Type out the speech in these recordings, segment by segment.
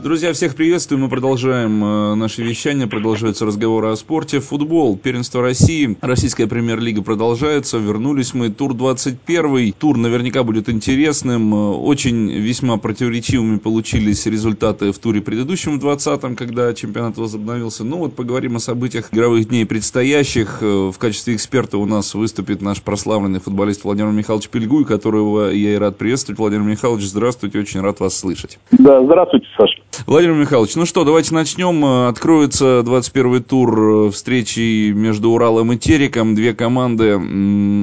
Друзья, всех приветствую. Мы продолжаем э, наше вещание. Продолжаются разговоры о спорте. Футбол, первенство России, российская премьер-лига продолжается. Вернулись мы. Тур 21. Тур наверняка будет интересным. Э, очень весьма противоречивыми получились результаты в туре предыдущем, в 20-м, когда чемпионат возобновился. Ну вот поговорим о событиях игровых дней предстоящих. Э, в качестве эксперта у нас выступит наш прославленный футболист Владимир Михайлович Пельгуй, которого я и рад приветствовать. Владимир Михайлович, здравствуйте, очень рад вас слышать. Да, здравствуйте, Саша. Владимир Михайлович, ну что, давайте начнем. Откроется 21 тур э, встречи между Уралом и Тереком. Две команды,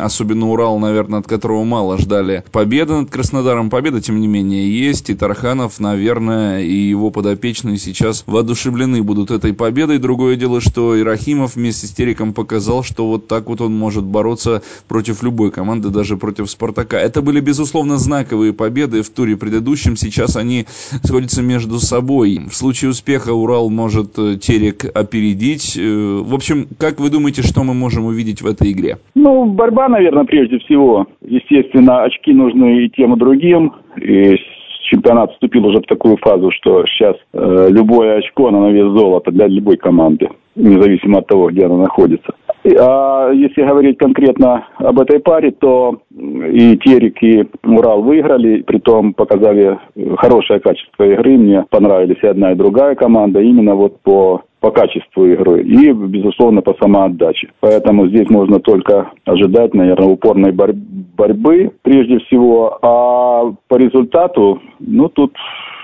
особенно Урал, наверное, от которого мало ждали победы над Краснодаром. Победа, тем не менее, есть. И Тарханов, наверное, и его подопечные сейчас воодушевлены будут этой победой. Другое дело, что Ирахимов вместе с Тереком показал, что вот так вот он может бороться против любой команды, даже против Спартака. Это были, безусловно, знаковые победы в туре предыдущем. Сейчас они сходятся между собой собой. В случае успеха Урал может э, Терек опередить. Э, в общем, как вы думаете, что мы можем увидеть в этой игре? Ну, борьба, наверное, прежде всего. Естественно, очки нужны и тем, и другим. И чемпионат вступил уже в такую фазу, что сейчас э, любое очко, оно на вес золота для любой команды, независимо от того, где она находится. А если говорить конкретно об этой паре, то и Терек, и Урал выиграли, притом показали хорошее качество игры. Мне понравились и одна, и другая команда именно вот по по качеству игры и, безусловно, по самоотдаче. Поэтому здесь можно только ожидать, наверное, упорной борь- борьбы прежде всего. А по результату, ну, тут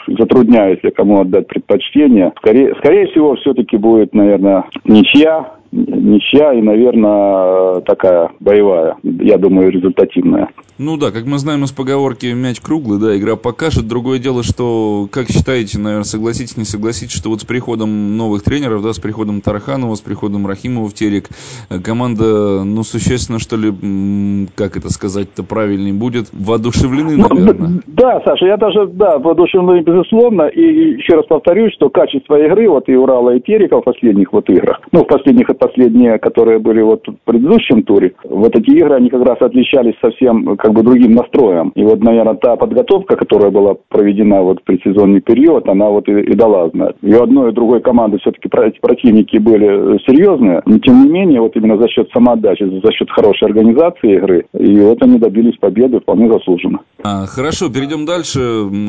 затрудняюсь я кому отдать предпочтение. Скорее, скорее всего, все-таки будет, наверное, ничья ничья и, наверное, такая боевая, я думаю, результативная. Ну да, как мы знаем из поговорки «мяч круглый», да, игра покажет. Другое дело, что, как считаете, наверное, согласитесь, не согласитесь, что вот с приходом новых тренеров, да, с приходом Тарханова, с приходом Рахимова в Терек, э, команда, ну, существенно, что ли, как это сказать-то правильнее будет, воодушевлены, наверное. Ну, да, Саша, я даже, да, воодушевлены, безусловно, и еще раз повторюсь, что качество игры, вот и Урала, и Терека в последних вот играх, ну, в последних последние, которые были вот в предыдущем туре, вот эти игры, они как раз отличались совсем как бы другим настроем. И вот, наверное, та подготовка, которая была проведена вот в предсезонный период, она вот и, и дала знать. И у одной и другой команды все-таки противники были серьезные, но тем не менее, вот именно за счет самоотдачи, за счет хорошей организации игры, и вот они добились победы вполне заслуженно. А, хорошо, перейдем дальше.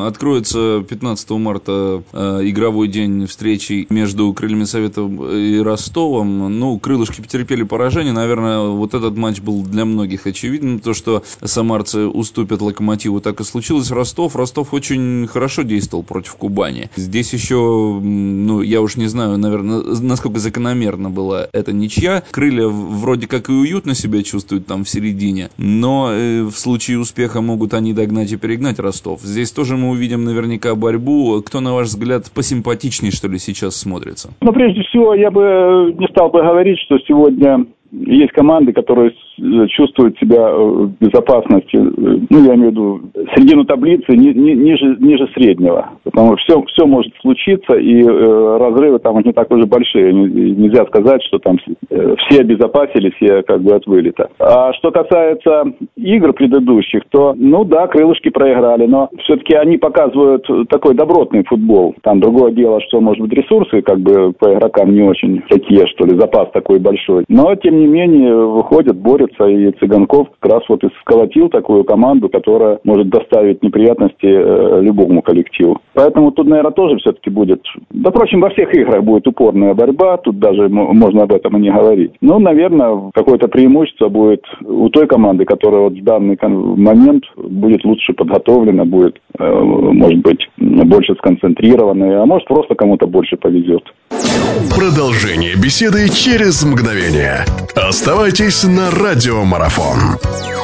Откроется 15 марта э, игровой день встречи между Крыльями Совета и Ростовом ну, крылышки потерпели поражение. Наверное, вот этот матч был для многих очевиден. То, что самарцы уступят Локомотиву, так и случилось. Ростов. Ростов очень хорошо действовал против Кубани. Здесь еще, ну, я уж не знаю, наверное, насколько закономерно была эта ничья. Крылья вроде как и уютно себя чувствуют там в середине, но э, в случае успеха могут они догнать и перегнать Ростов. Здесь тоже мы увидим наверняка борьбу. Кто, на ваш взгляд, посимпатичнее, что ли, сейчас смотрится? Ну, прежде всего, я бы не стал бы говорить, что сегодня есть команды, которые чувствуют себя в безопасности, ну, я имею в виду, середину таблицы ни, ни, ниже, ниже среднего. Потому что все, все может случиться, и э, разрывы там не так уже большие. Нельзя сказать, что там э, все обезопасились все как бы от вылета. А что касается игр предыдущих, то, ну да, крылышки проиграли, но все-таки они показывают такой добротный футбол. Там другое дело, что, может быть, ресурсы как бы по игрокам не очень такие, что ли, запас такой большой. Но, тем не менее, выходят, борются, и Цыганков как раз вот и сколотил такую команду, которая может доставить неприятности э, любому коллективу. Поэтому тут, наверное, тоже все-таки будет... Да, впрочем, во всех играх будет упорная борьба, тут даже можно об этом и не говорить. Но, наверное, какое-то преимущество будет у той команды, которая вот в данный момент будет лучше подготовлена, будет, э, может быть, больше сконцентрирована, а может просто кому-то больше повезет. Продолжение беседы через мгновение. Оставайтесь на радиомарафон.